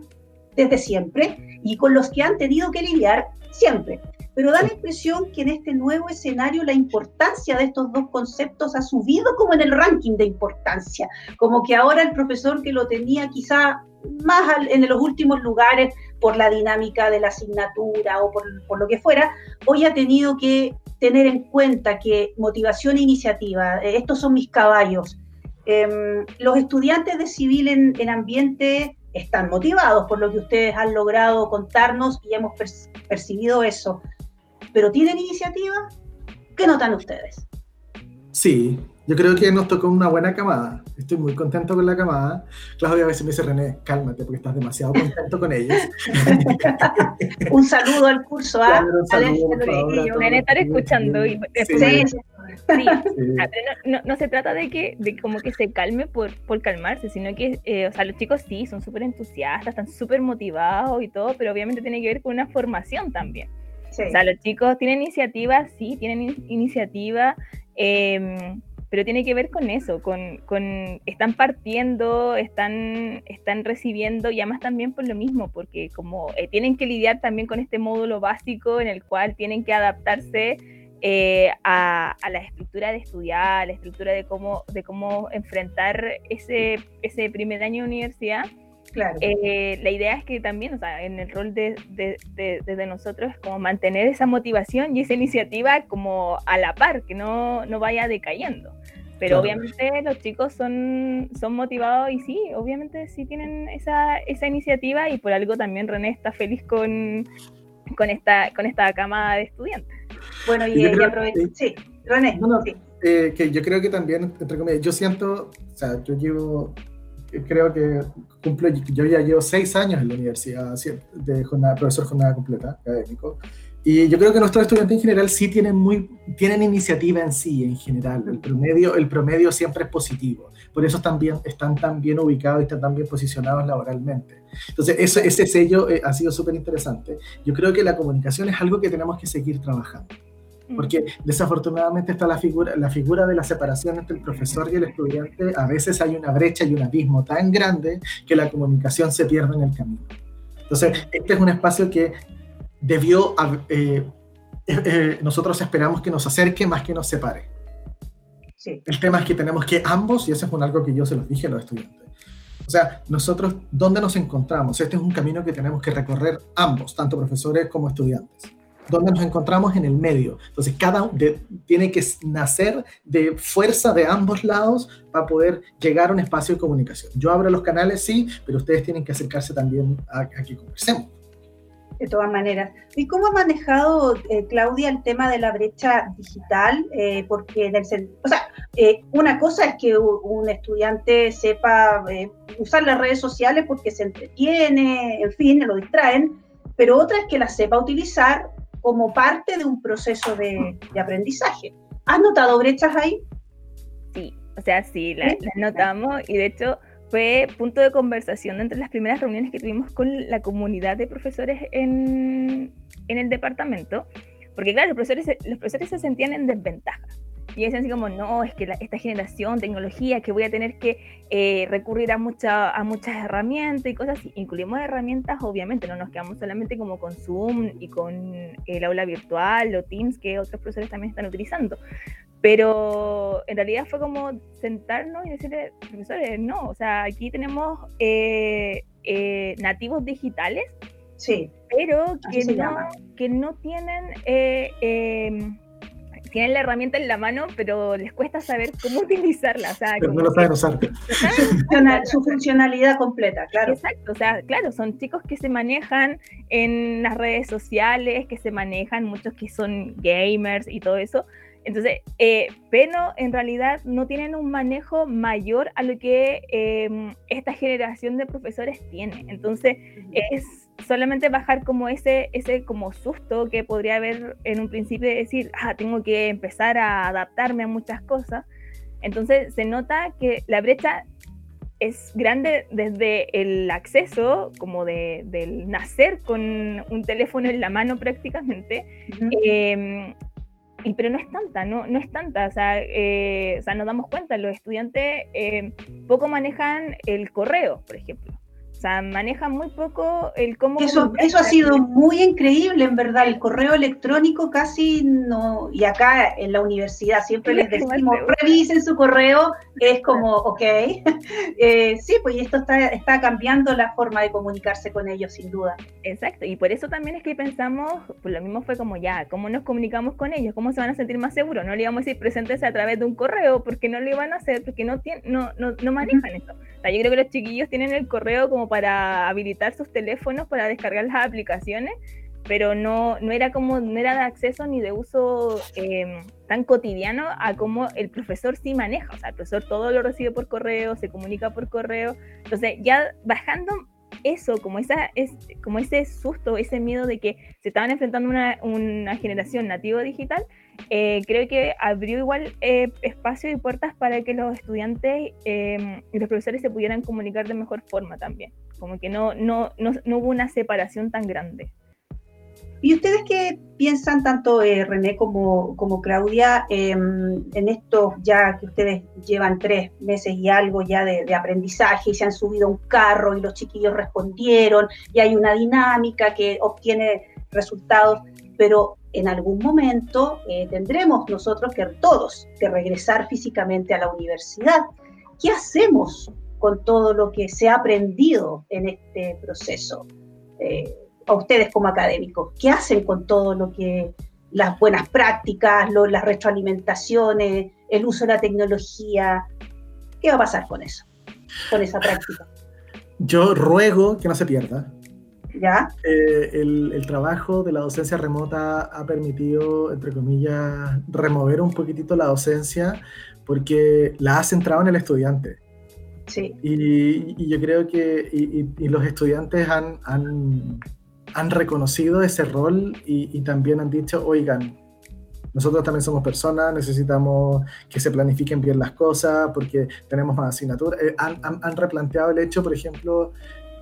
desde siempre y con los que han tenido que lidiar siempre pero da la impresión que en este nuevo escenario la importancia de estos dos conceptos ha subido como en el ranking de importancia, como que ahora el profesor que lo tenía quizá más en los últimos lugares por la dinámica de la asignatura o por, lo que fuera, hoy ha tenido que tener en cuenta que motivación e iniciativa, eh, estos son mis caballos. Em, los estudiantes de civil en, en ambiente están motivados por lo que ustedes han logrado contarnos y hemos percibido eso pero tienen iniciativa, ¿qué notan ustedes? Sí, yo creo que nos tocó una buena camada. Estoy muy contento con la camada. Claudia a veces me dice, René, cálmate porque estás demasiado contento con ellos. un saludo al curso ¿ah? René estar escuchando. Y sí. Sí. Ah, no, no, se trata de que de como que se calme por, por calmarse, sino que, eh, o sea, los chicos sí, son súper entusiastas, están súper motivados y todo, pero obviamente tiene que ver con una formación también. O sea, los chicos tienen iniciativa, sí, tienen iniciativa, em, pero tiene que ver con eso, con, con, están partiendo, están, están recibiendo y además también por lo mismo, porque como eh, tienen que lidiar también con este módulo básico en el cual tienen que adaptarse eh, a, a, la estructura de estudiar, a la estructura de cómo, de cómo enfrentar ese, ese primer año de universidad eh, la idea es que también, o sea, en el rol de, de, nosotros es como mantener esa motivación y esa iniciativa como a la par, que no, no vaya decayendo. Pero obviamente los chicos son, son motivados y sí, obviamente sí tienen esa, esa iniciativa y por algo también René está feliz con, con, esta, con esta camada de estudiantes. Bueno, y, y Sí, René. Eh, que yo creo que también, entre comillas, yo siento, o sea, yo llevo creo que cumplo, yo ya llevo seis años en la universidad de jornada, profesor jornada completa, académico, y yo creo que nuestros estudiantes en general sí tienen, muy, tienen iniciativa en sí, en general. El promedio, el promedio siempre es positivo. Por eso están, bien, están tan bien ubicados y están tan bien posicionados laboralmente. Entonces, eso, ese sello eh, ha sido súper interesante. Yo creo que la comunicación es algo que tenemos que seguir trabajando porque desafortunadamente está la figura, la figura de la separación entre el profesor y el estudiante, a veces hay una brecha y un abismo tan grande que la comunicación se pierde en el camino. Entonces, este es un espacio que debió, eh, eh, eh, nosotros esperamos que nos acerque más que nos separe. Sí. El tema es que tenemos que ambos, y eso es un algo que yo se los dije a los estudiantes, o sea, nosotros, ¿dónde nos encontramos? Este es un camino que tenemos que recorrer ambos, tanto profesores como estudiantes donde nos encontramos en el medio. Entonces, cada tiene que nacer de fuerza de ambos lados para poder llegar a un espacio de comunicación. Yo abro los canales, sí, pero ustedes tienen que acercarse también a, que conversemos. De todas maneras. ¿Y cómo ha manejado, eh, Claudia, el tema de la brecha digital? Eh, porque, o sea, eh, una cosa es que un estudiante sepa usar las redes sociales porque se entretiene, en fin, lo distraen, pero otra es que la sepa utilizar como parte de un proceso de, aprendizaje. ¿Has notado brechas ahí? Sí, o sea, sí, las notamos y de hecho fue punto de conversación entre las primeras reuniones que tuvimos con la comunidad de profesores en, en el departamento, porque claro, los profesores, los profesores se sentían en desventaja y decían así como, no, es que esta generación, tecnología, que voy a tener que eh, recurrir a, mucha, a muchas herramientas y cosas así. Incluimos herramientas, obviamente, no nos quedamos solamente como con Zoom y con el aula virtual o Teams que otros profesores también están utilizando. Pero en realidad fue como sentarnos y decirle, profesores, no, o sea, aquí tenemos eh, eh, nativos digitales, sí, pero que no, que no tienen tienen la herramienta en la mano, pero les cuesta saber cómo utilizarla. O sea, pero no lo saben usar. Su funcionalidad completa, claro. Exacto, o sea, claro, son chicos que se manejan en las redes sociales, que se manejan, muchos que son gamers y todo eso. Entonces, eh, pero en realidad no tienen un manejo mayor a lo que em, esta generación de profesores tiene. Entonces, es solamente bajar como ese, ese como susto que podría haber en un principio de decir, ah, tengo que empezar a adaptarme a muchas cosas. Entonces se nota que la brecha es grande desde el acceso, como de, del nacer con un teléfono en la mano prácticamente, em, y, pero no es tanta, no, no es tanta, o sea, eh, o sea nos damos cuenta, los estudiantes em, poco manejan el correo, por ejemplo. O sea, maneja muy poco el cómo... Eso, eso ha sido muy increíble, en verdad. El correo electrónico casi no... Y acá en la universidad siempre les decimos, revisen su correo, es como, ok. eh, sí, pues esto está, está cambiando la forma de comunicarse con ellos, sin duda. Exacto, y por eso también es que pensamos, pues lo mismo fue como ya, ¿cómo nos comunicamos con ellos? ¿Cómo se van a sentir más seguros? No le íbamos a decir presentes a través de un correo, porque no lo iban a hacer, porque no, tienen, no, no, no manejan eso. O sea, yo creo que los chiquillos tienen el correo como para habilitar sus teléfonos para descargar las aplicaciones, pero no, no era como, no era de acceso ni de uso em, tan cotidiano a como el profesor sí maneja. O sea, el profesor todo lo recibe por correo, se comunica por correo. Entonces, ya bajando eso, como, esa, es, como ese susto, ese miedo de que se estaban enfrentando una, una generación nativo digital, eh, creo que abrió igual eh, espacio y puertas para que los estudiantes em, y los profesores se pudieran comunicar de mejor forma también. Como que no, no, no, no hubo una separación tan grande. ¿Y ustedes qué piensan, tanto eh, René como, como Claudia, em, en esto ya que ustedes llevan tres meses y algo ya de, de, aprendizaje y se han subido a un carro y los chiquillos respondieron y hay una dinámica que obtiene resultados, pero en algún momento eh, tendremos nosotros que todos que regresar físicamente a la universidad. ¿Qué hacemos con todo lo que se ha aprendido en este proceso? Eh, a ustedes como académicos, ¿qué hacen con todo lo que las buenas prácticas, las retroalimentaciones, el uso de la tecnología? ¿Qué va a pasar con eso, con esa práctica? Yo ruego que no se pierda, ¿Ya? Eh, el, trabajo de la docencia remota ha permitido, entre comillas, remover un poquitito la docencia porque la ha centrado en el estudiante. Sí. Y, yo creo que y, los estudiantes han, han, han, reconocido ese rol y, también han dicho, oigan, nosotros también somos personas, necesitamos que se planifiquen bien las cosas porque tenemos más asignaturas. Eh, han, han, han, replanteado el hecho, por ejemplo,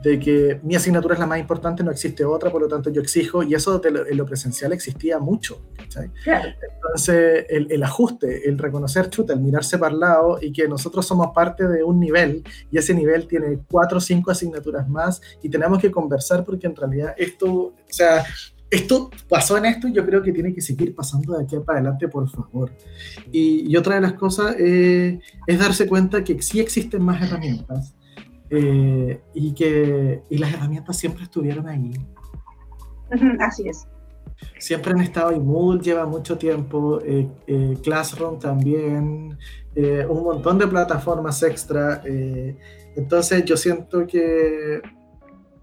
de que mi asignatura es la más importante, no existe otra, por lo tanto yo exijo, y eso en lo presencial existía mucho. Entonces, el, ajuste, el reconocer, chuta, el mirarse para el lado y que nosotros somos parte de un nivel y ese nivel tiene cuatro o cinco asignaturas más y tenemos que conversar porque en realidad esto, o sea, esto pasó en esto y yo creo que tiene que seguir pasando de aquí para adelante, por favor. Y, otra de las cosas eh, es darse cuenta que sí existen más herramientas eh, y que y las herramientas siempre estuvieron ahí. Así es. Siempre han estado ahí. Moodle lleva mucho tiempo, eh, eh, Classroom también, un montón de plataformas extra. entonces yo siento que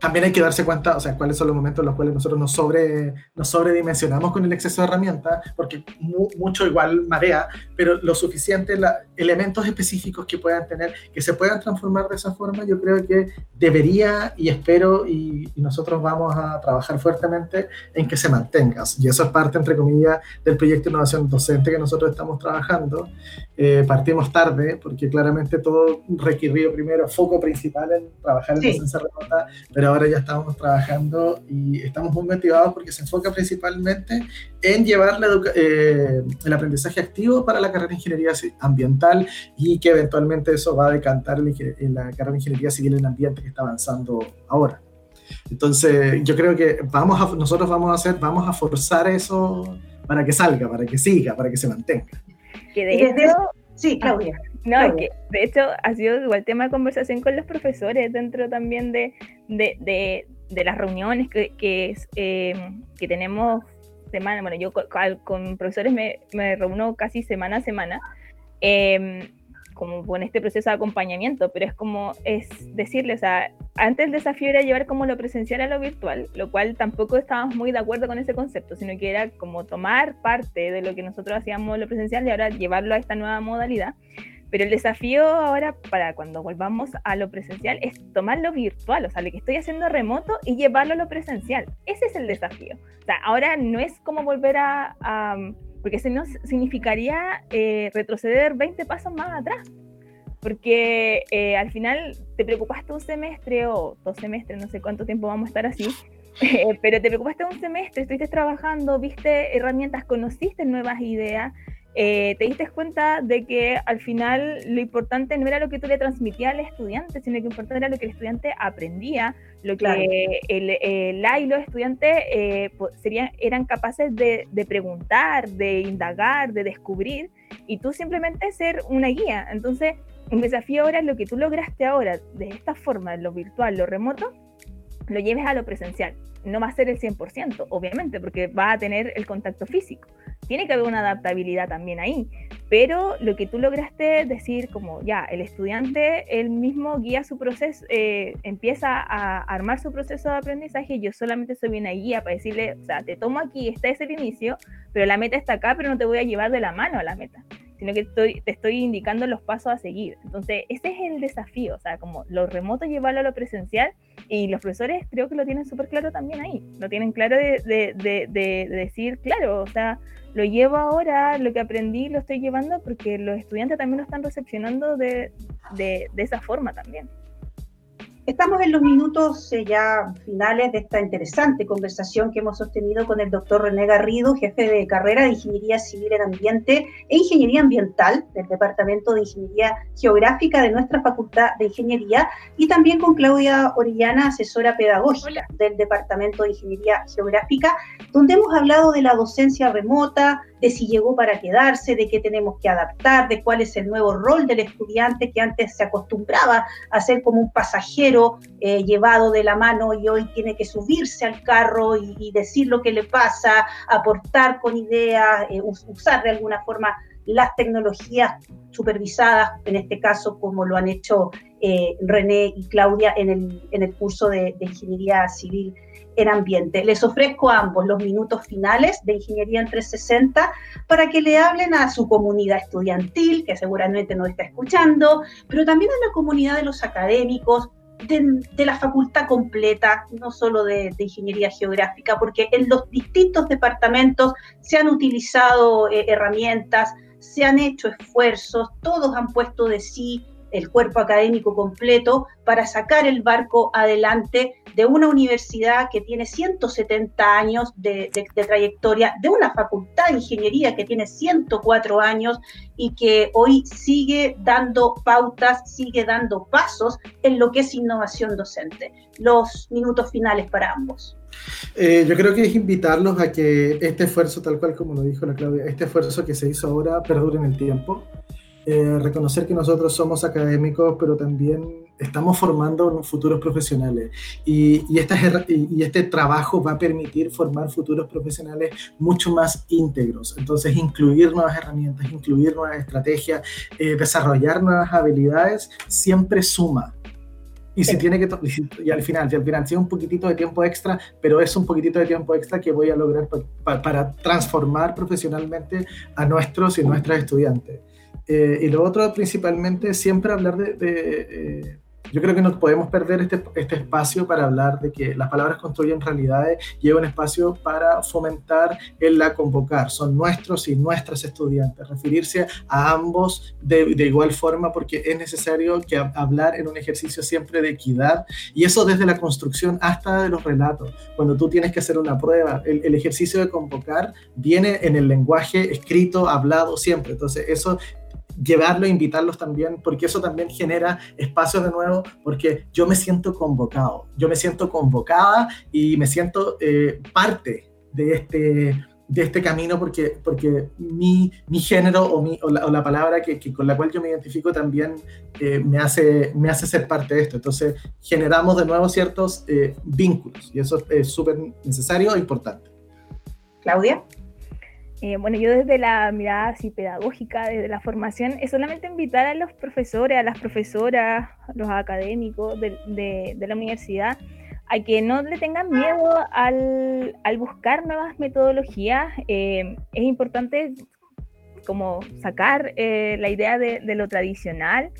también hay que darse cuenta, o sea, cuáles son los momentos en los cuales nosotros nos, sobre, nos sobredimensionamos con el exceso de herramientas, porque mucho igual marea, pero lo suficiente, la, elementos específicos que puedan tener, que se puedan transformar de esa forma, yo creo que debería y espero y, nosotros vamos a trabajar fuertemente en que se mantenga. Y eso es parte, entre comillas, del proyecto de innovación docente que nosotros estamos trabajando. Eh, partimos tarde, porque claramente todo requirió primero foco principal en trabajar en docencia remota, pero ahora ya estamos trabajando y estamos muy motivados porque se enfoca principalmente en llevar eh, el aprendizaje activo para la carrera de ingeniería ambiental y que eventualmente eso va a decantar en, la carrera de ingeniería civil en ambiente que está avanzando ahora. Entonces, yo creo que vamos a, nosotros vamos a hacer, vamos a forzar eso para que salga, para que siga, para que se mantenga. Que de hecho, sí, Claudia. No, que de hecho ha sido igual tema de conversación con los profesores dentro también de, de, de, las reuniones que, que, eh, que tenemos semana, bueno, yo con, profesores me, me, reúno casi semana a semana, eh, como con este proceso de acompañamiento, pero es como, es decirles, o sea, antes el desafío era llevar como lo presencial a lo virtual, lo cual tampoco estábamos muy de acuerdo con ese concepto, sino que era como tomar parte de lo que nosotros hacíamos lo presencial y ahora llevarlo a esta nueva modalidad. Pero el desafío ahora para cuando volvamos a lo presencial es tomar lo virtual, o sea, lo que estoy haciendo remoto y llevarlo a lo presencial. Ese es el desafío. O sea, ahora no es como volver a porque si no significaría eh, retroceder 20 pasos más atrás. Porque eh, al final te preocupaste un semestre o dos semestres, no sé cuánto tiempo vamos a estar así, eh, pero te preocupaste un semestre, estuviste trabajando, viste herramientas, conociste nuevas ideas eh, te diste cuenta de que al final lo importante no era lo que tú le transmitías al estudiante, sino que lo importante era lo que el estudiante aprendía, lo que el, la y los estudiantes eh, serían, eran capaces de, de, preguntar, de indagar, de descubrir, y tú simplemente ser una guía. Entonces, un desafío ahora es lo que tú lograste ahora, de esta forma, lo virtual, lo remoto, lo lleves a lo presencial. No va a ser el 100%, obviamente, porque va a tener el contacto físico. Tiene que haber una adaptabilidad también ahí, pero lo que tú lograste decir como ya, el estudiante él mismo guía su proceso, eh, empieza a armar su proceso de aprendizaje, yo solamente soy una guía para decirle, o sea, te tomo aquí, este es el inicio, pero la meta está acá, pero no te voy a llevar de la mano a la meta sino que estoy, te estoy indicando los pasos a seguir. Entonces, ese es el desafío, o sea, como lo remoto llevarlo a lo presencial y los profesores creo que lo tienen súper claro también ahí, lo tienen claro de, de, de, de, decir, claro, o sea, lo llevo ahora, lo que aprendí lo estoy llevando porque los estudiantes también lo están recepcionando de, de, esa forma también. Estamos en los minutos eh, ya finales de esta interesante conversación que hemos sostenido con el doctor René Garrido, jefe de carrera de Ingeniería Civil en Ambiente e Ingeniería Ambiental del Departamento de Ingeniería Geográfica de nuestra Facultad de Ingeniería, y también con Claudia Orellana, asesora pedagógica del Departamento de Ingeniería Geográfica, donde hemos hablado de la docencia remota, de si llegó para quedarse, de qué tenemos que adaptar, de cuál es el nuevo rol del estudiante que antes se acostumbraba a ser como un pasajero eh, llevado de la mano y hoy tiene que subirse al carro y, decir lo que le pasa, aportar con ideas, eh, usar de alguna forma las tecnologías supervisadas, en este caso como lo han hecho eh, René y Claudia en el, en el curso de, de Ingeniería Civil en ambiente. Les ofrezco a ambos los minutos finales de Ingeniería en 360 para que le hablen a su comunidad estudiantil, que seguramente nos está escuchando, pero también a la comunidad de los académicos, de, la facultad completa, no solo de, ingeniería geográfica, porque en los distintos departamentos se han utilizado eh, herramientas, se han hecho esfuerzos, todos han puesto de sí el cuerpo académico completo para sacar el barco adelante de una universidad que tiene 170 años de, trayectoria, de una facultad de ingeniería que tiene 104 años y que hoy sigue dando pautas, sigue dando pasos en lo que es innovación docente. Los minutos finales para ambos. Eh, yo creo que es invitarlos a que este esfuerzo, tal cual como lo dijo la Claudia, este esfuerzo que se hizo ahora perdure en el tiempo. Eh, reconocer que nosotros somos académicos, pero también estamos formando futuros profesionales. Y, y, y, este trabajo va a permitir formar futuros profesionales mucho más íntegros. Entonces, incluir nuevas herramientas, incluir nuevas estrategias, eh, desarrollar nuevas habilidades, siempre suma. Y si tiene que, y al final, y al final, si un poquitito de tiempo extra, pero es un poquitito de tiempo extra que voy a lograr para transformar profesionalmente a nuestros y nuestras estudiantes. Eh, y lo otro, principalmente, siempre hablar de, eh, yo creo que no podemos perder este, este, espacio para hablar de que las palabras construyen realidades y un espacio para fomentar el la convocar. Son nuestros y nuestras estudiantes. Referirse a ambos de, de, igual forma porque es necesario que hablar en un ejercicio siempre de equidad y eso desde la construcción hasta de los relatos. Cuando tú tienes que hacer una prueba, el, el ejercicio de convocar viene en el lenguaje escrito, hablado siempre. Entonces eso llevarlo, invitarlos también, porque eso también genera espacios de nuevo, porque yo me siento convocado, yo me siento convocada y me siento eh, parte de este, de este camino porque, porque mi, mi género o, mi, o, la, palabra que, con la cual yo me identifico también eh, me, hace, me hace ser parte de esto. Entonces generamos de nuevo ciertos eh, vínculos y eso es súper necesario e importante. Claudia. Eh, bueno, yo desde la mirada así pedagógica, desde la formación, es solamente invitar a los profesores, a las profesoras, a los académicos de, la universidad, a que no le tengan miedo al, buscar nuevas metodologías. Eh, es importante como sacar eh, la idea de, de, lo tradicional,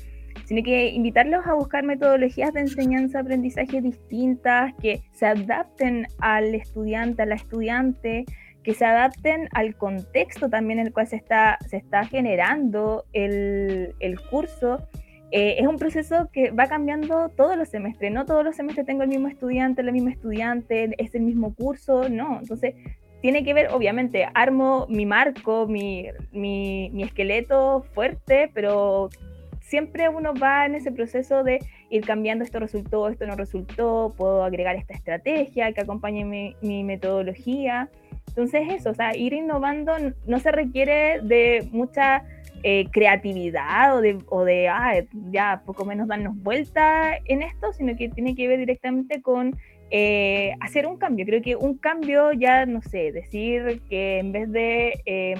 sino que invitarlos a buscar metodologías de enseñanza-aprendizaje distintas, que se adapten al estudiante, a la estudiante, que se adapten al contexto también en el cual se está, se está generando el, el curso. Eh, es un proceso que va cambiando todos los semestres, no todos los semestres tengo el mismo estudiante, la misma estudiante, es el mismo curso, no. Entonces, tiene que ver, obviamente, armo mi marco, mi, mi, mi esqueleto fuerte, pero siempre uno va en ese proceso de ir cambiando esto resultó, esto no resultó, puedo agregar esta estrategia que acompañe mi, mi metodología. Entonces eso, o sea, ir innovando no se requiere de mucha eh, creatividad o de, o de ah, ya poco menos darnos vuelta en esto, sino que tiene que ver directamente con eh, hacer un cambio. Creo que un cambio ya, no sé, decir que en vez de eh,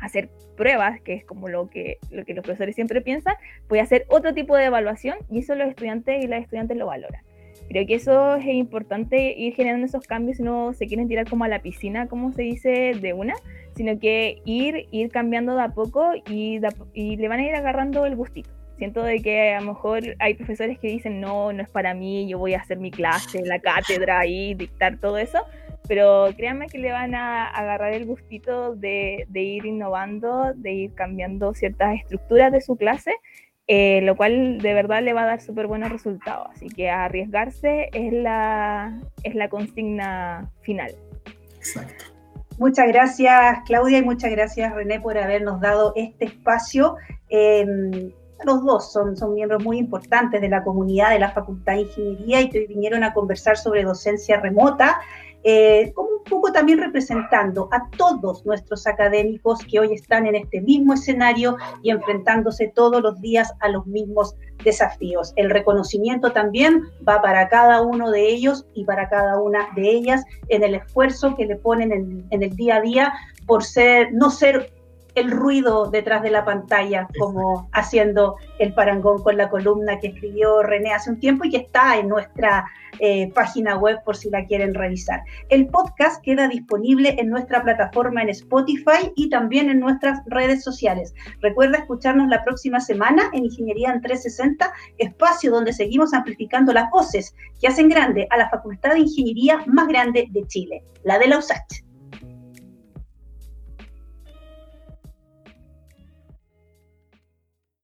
hacer pruebas, que es como lo que, lo que los profesores siempre piensan, voy a hacer otro tipo de evaluación y eso los estudiantes y las estudiantes lo valoran. Creo que eso es importante ir generando esos cambios si no se quieren tirar como a la piscina, como se dice, de una, sino que ir, ir cambiando de a poco y, y le van a ir agarrando el gustito. Siento de que a lo mejor hay profesores que dicen, no, no es para mí, yo voy a hacer mi clase, la cátedra y dictar todo eso, pero créanme que le van a agarrar el gustito de, de ir innovando, de ir cambiando ciertas estructuras de su clase eh, lo cual de verdad le va a dar súper buenos resultados. Así que arriesgarse es la, es la consigna final. Exacto. Muchas gracias Claudia y muchas gracias René por habernos dado este espacio. Em, los dos son, son miembros muy importantes de la comunidad de la Facultad de Ingeniería y que hoy vinieron a conversar sobre docencia remota eh, como un poco también representando a todos nuestros académicos que hoy están en este mismo escenario y enfrentándose todos los días a los mismos desafíos. El reconocimiento también va para cada uno de ellos y para cada una de ellas en el esfuerzo que le ponen en, en el día a día por ser, no ser el ruido detrás de la pantalla, como haciendo el parangón con la columna que escribió René hace un tiempo y que está en nuestra eh, página web por si la quieren revisar. El podcast queda disponible en nuestra plataforma en Spotify y también en nuestras redes sociales. Recuerda escucharnos la próxima semana en Ingeniería en 360, espacio donde seguimos amplificando las voces que hacen grande a la Facultad de Ingeniería más grande de Chile, la de la USACH.